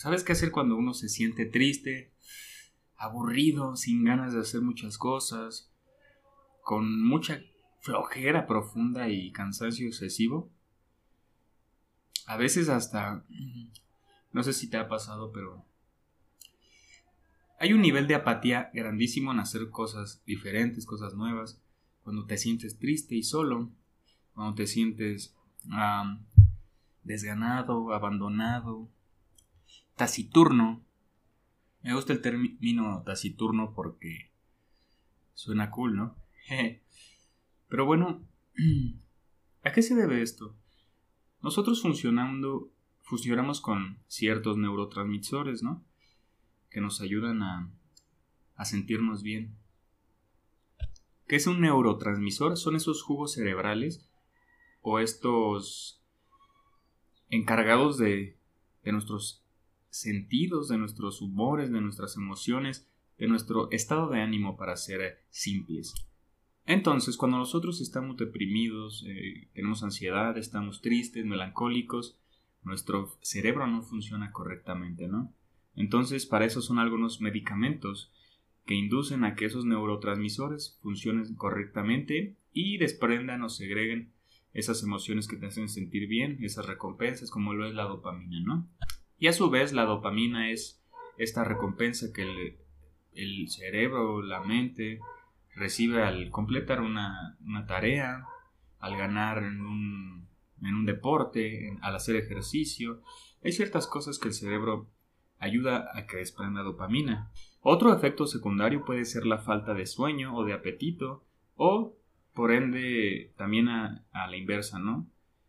¿Sabes qué hacer cuando uno se siente triste, aburrido, sin ganas de hacer muchas cosas, con mucha flojera profunda y cansancio excesivo? A veces hasta... No sé si te ha pasado, pero... Hay un nivel de apatía grandísimo en hacer cosas diferentes, cosas nuevas. Cuando te sientes triste y solo, cuando te sientes desganado, abandonado, taciturno. Me gusta el término taciturno porque suena cool, ¿no? Pero bueno, ¿a qué se debe esto? Nosotros funcionando, fusionamos con ciertos neurotransmisores, ¿no? Que nos ayudan a, a sentirnos bien. ¿Qué es un neurotransmisor? Son esos jugos cerebrales o estos encargados de, de nuestros sentidos, de nuestros humores, de nuestras emociones, de nuestro estado de ánimo para ser simples. Entonces, cuando nosotros estamos deprimidos, eh, tenemos ansiedad, estamos tristes, melancólicos, nuestro cerebro no funciona correctamente, ¿no? Entonces, para eso son algunos medicamentos que inducen a que esos neurotransmisores funcionen correctamente y desprendan o segreguen esas emociones que te hacen sentir bien, esas recompensas, como lo es la dopamina, ¿no? Y a su vez la dopamina es esta recompensa que el, cerebro, la mente, recibe al completar una, tarea, al ganar en un, en un deporte, al hacer ejercicio. Hay ciertas cosas que el cerebro ayuda a que desprenda dopamina. Otro efecto secundario puede ser la falta de sueño o de apetito o por ende también a, la inversa, ¿no?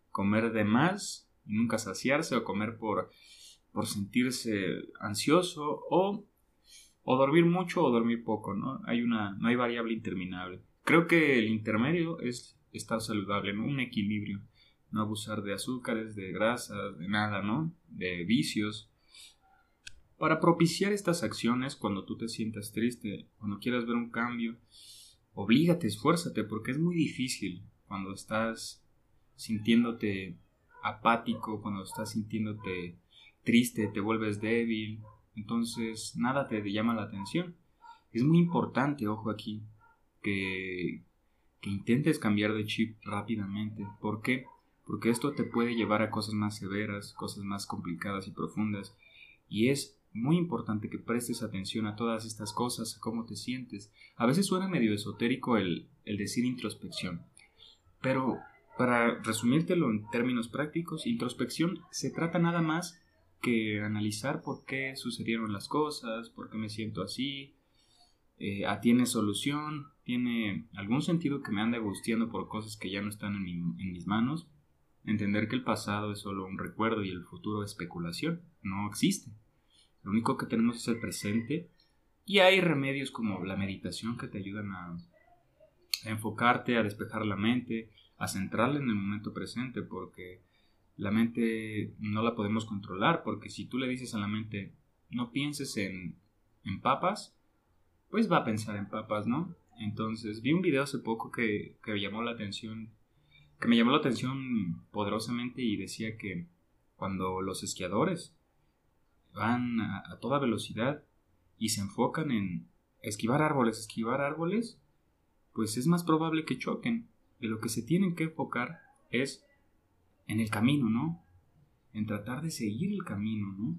Comer de más nunca saciarse o comer por, por sentirse ansioso o, o dormir mucho o dormir poco, ¿no? Hay una, no hay variable interminable. Creo que el intermedio es estar saludable, ¿no? Un equilibrio. No abusar de azúcares, de grasas, de nada, ¿no? De vicios. Para propiciar estas acciones cuando tú te sientas triste, cuando quieras ver un cambio, oblígate, esfuérzate, porque es muy difícil cuando estás sintiéndote apático, cuando estás sintiéndote triste, te vuelves débil, entonces nada te llama la atención. Es muy importante, ojo aquí, que, que intentes cambiar de chip rápidamente. ¿Por qué? Porque esto te puede llevar a cosas más severas, cosas más complicadas y profundas. Y es muy importante que prestes atención a todas estas cosas, a cómo te sientes. A veces suena medio esotérico el, el decir introspección, pero para resumírtelo en términos prácticos, introspección se trata nada más que analizar por qué sucedieron las cosas, por qué me siento así, eh, tiene solución, tiene algún sentido que me ande gustiando por cosas que ya no están en, mis manos, entender que el pasado es solo un recuerdo y el futuro es especulación, no existe. Lo único que tenemos es el presente y hay remedios como la meditación que te ayudan a, enfocarte, a despejar la mente, a centrarla en el momento presente porque la mente no la podemos controlar porque si tú le dices a la mente no pienses en, en papas, pues va a pensar en papas, ¿no? Entonces vi un video hace poco que, que llamó la atención, que me llamó la atención poderosamente y decía que cuando los esquiadores van a, toda velocidad y se enfocan en esquivar árboles, esquivar árboles, pues es más probable que choquen. De lo que se tienen que enfocar es en el camino, ¿no? En tratar de seguir el camino, ¿no?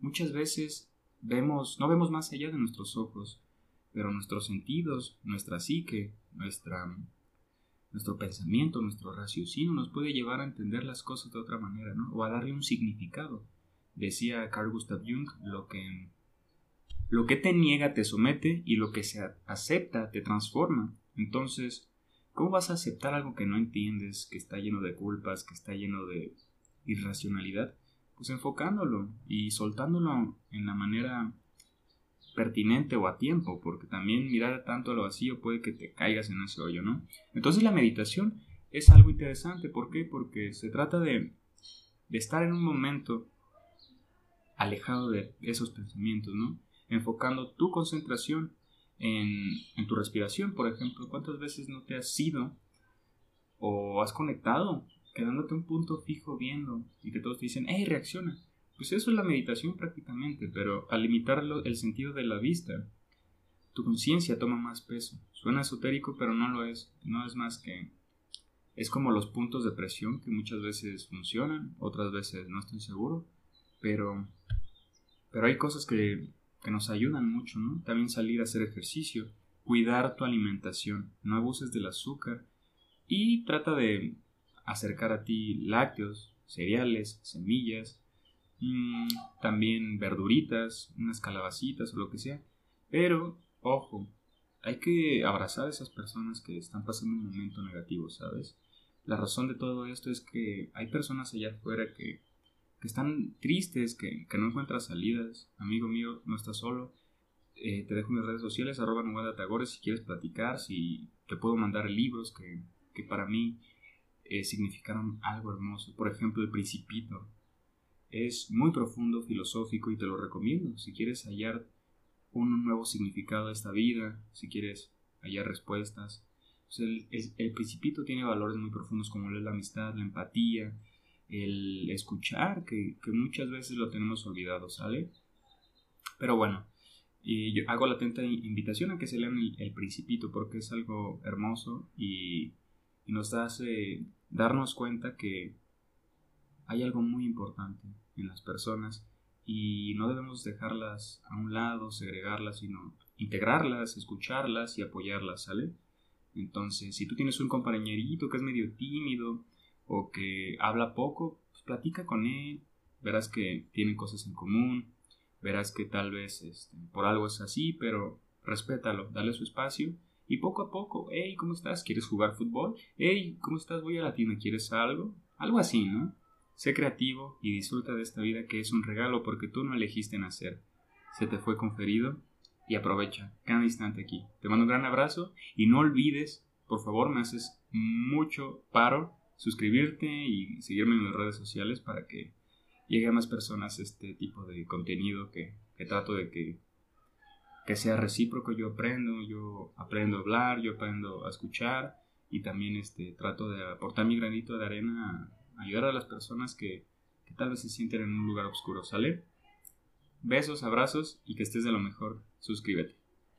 Muchas veces vemos, no vemos más allá de nuestros ojos, pero nuestros sentidos, nuestra psique, nuestra, nuestro pensamiento, nuestro raciocinio nos puede llevar a entender las cosas de otra manera, ¿no? O a darle un significado. Decía Carl Gustav Jung, lo que, lo que te niega te somete y lo que se acepta te transforma. Entonces, ¿cómo vas a aceptar algo que no entiendes, que está lleno de culpas, que está lleno de irracionalidad? Pues enfocándolo y soltándolo en la manera pertinente o a tiempo, porque también mirar tanto a lo vacío puede que te caigas en ese hoyo, ¿no? Entonces la meditación es algo interesante, ¿por qué? Porque se trata de, de estar en un momento alejado de esos pensamientos, ¿no? Enfocando tu concentración en, tu respiración, por ejemplo. ¿Cuántas veces no te has ido o has conectado, quedándote un punto fijo viendo y que todos te dicen, hey, reacciona? pues eso es la meditación prácticamente, pero al limitarlo el sentido de la vista, tu conciencia toma más peso. Suena esotérico, pero no lo es. No es más que... Es como los puntos de presión que muchas veces funcionan, otras veces no estoy seguro, pero, pero hay cosas que, que nos ayudan mucho, ¿no? También salir a hacer ejercicio, cuidar tu alimentación, no abuses del azúcar y trata de acercar a ti lácteos, cereales, semillas, mm, también verduritas, unas calabacitas o lo que sea. Pero, ojo, hay que abrazar a esas personas que están pasando un momento negativo, ¿sabes? La razón de todo esto es que hay personas allá afuera que, que están tristes, que, que, no encuentran salidas. Amigo mío, no estás solo. Eh, te dejo mis redes sociales, arroba Tagores, si quieres platicar, si te puedo mandar libros que, que para mí eh, significaron algo hermoso. Por ejemplo, El Principito. Es muy profundo, filosófico y te lo recomiendo. Si quieres hallar un nuevo significado a esta vida, si quieres hallar respuestas. Pues el, el, Principito tiene valores muy profundos como la amistad, la empatía, el escuchar, que, muchas veces lo tenemos olvidado, ¿sale? Pero bueno, y yo hago la atenta invitación a que se lean el, Principito porque es algo hermoso y y nos hace darnos cuenta que hay algo muy importante en las personas y no debemos dejarlas a un lado, segregarlas, sino integrarlas, escucharlas y apoyarlas, ¿sale? Entonces, si tú tienes un compañerito que es medio tímido o que habla poco, pues platica con él, verás que tienen cosas en común, verás que tal vez este, por algo es así, pero respétalo, dale su espacio y poco a poco, hey, ¿cómo estás? ¿Quieres jugar fútbol? Hey, ¿cómo estás? Voy a la tienda, ¿quieres algo? Algo así, ¿no? Sé creativo y disfruta de esta vida que es un regalo porque tú no elegiste nacer. Se te fue conferido y aprovecha cada instante aquí. Te mando un gran abrazo y no olvides, por favor, me haces mucho paro suscribirte y seguirme en mis redes sociales para que llegue a más personas este tipo de contenido que, que trato de que que sea recíproco, yo aprendo, yo aprendo a hablar, yo aprendo a escuchar y también este, trato de aportar mi granito de arena a ayudar a las personas que, que tal vez se sienten en un lugar oscuro, ¿sale? Besos, abrazos y que estés de lo mejor. Suscríbete.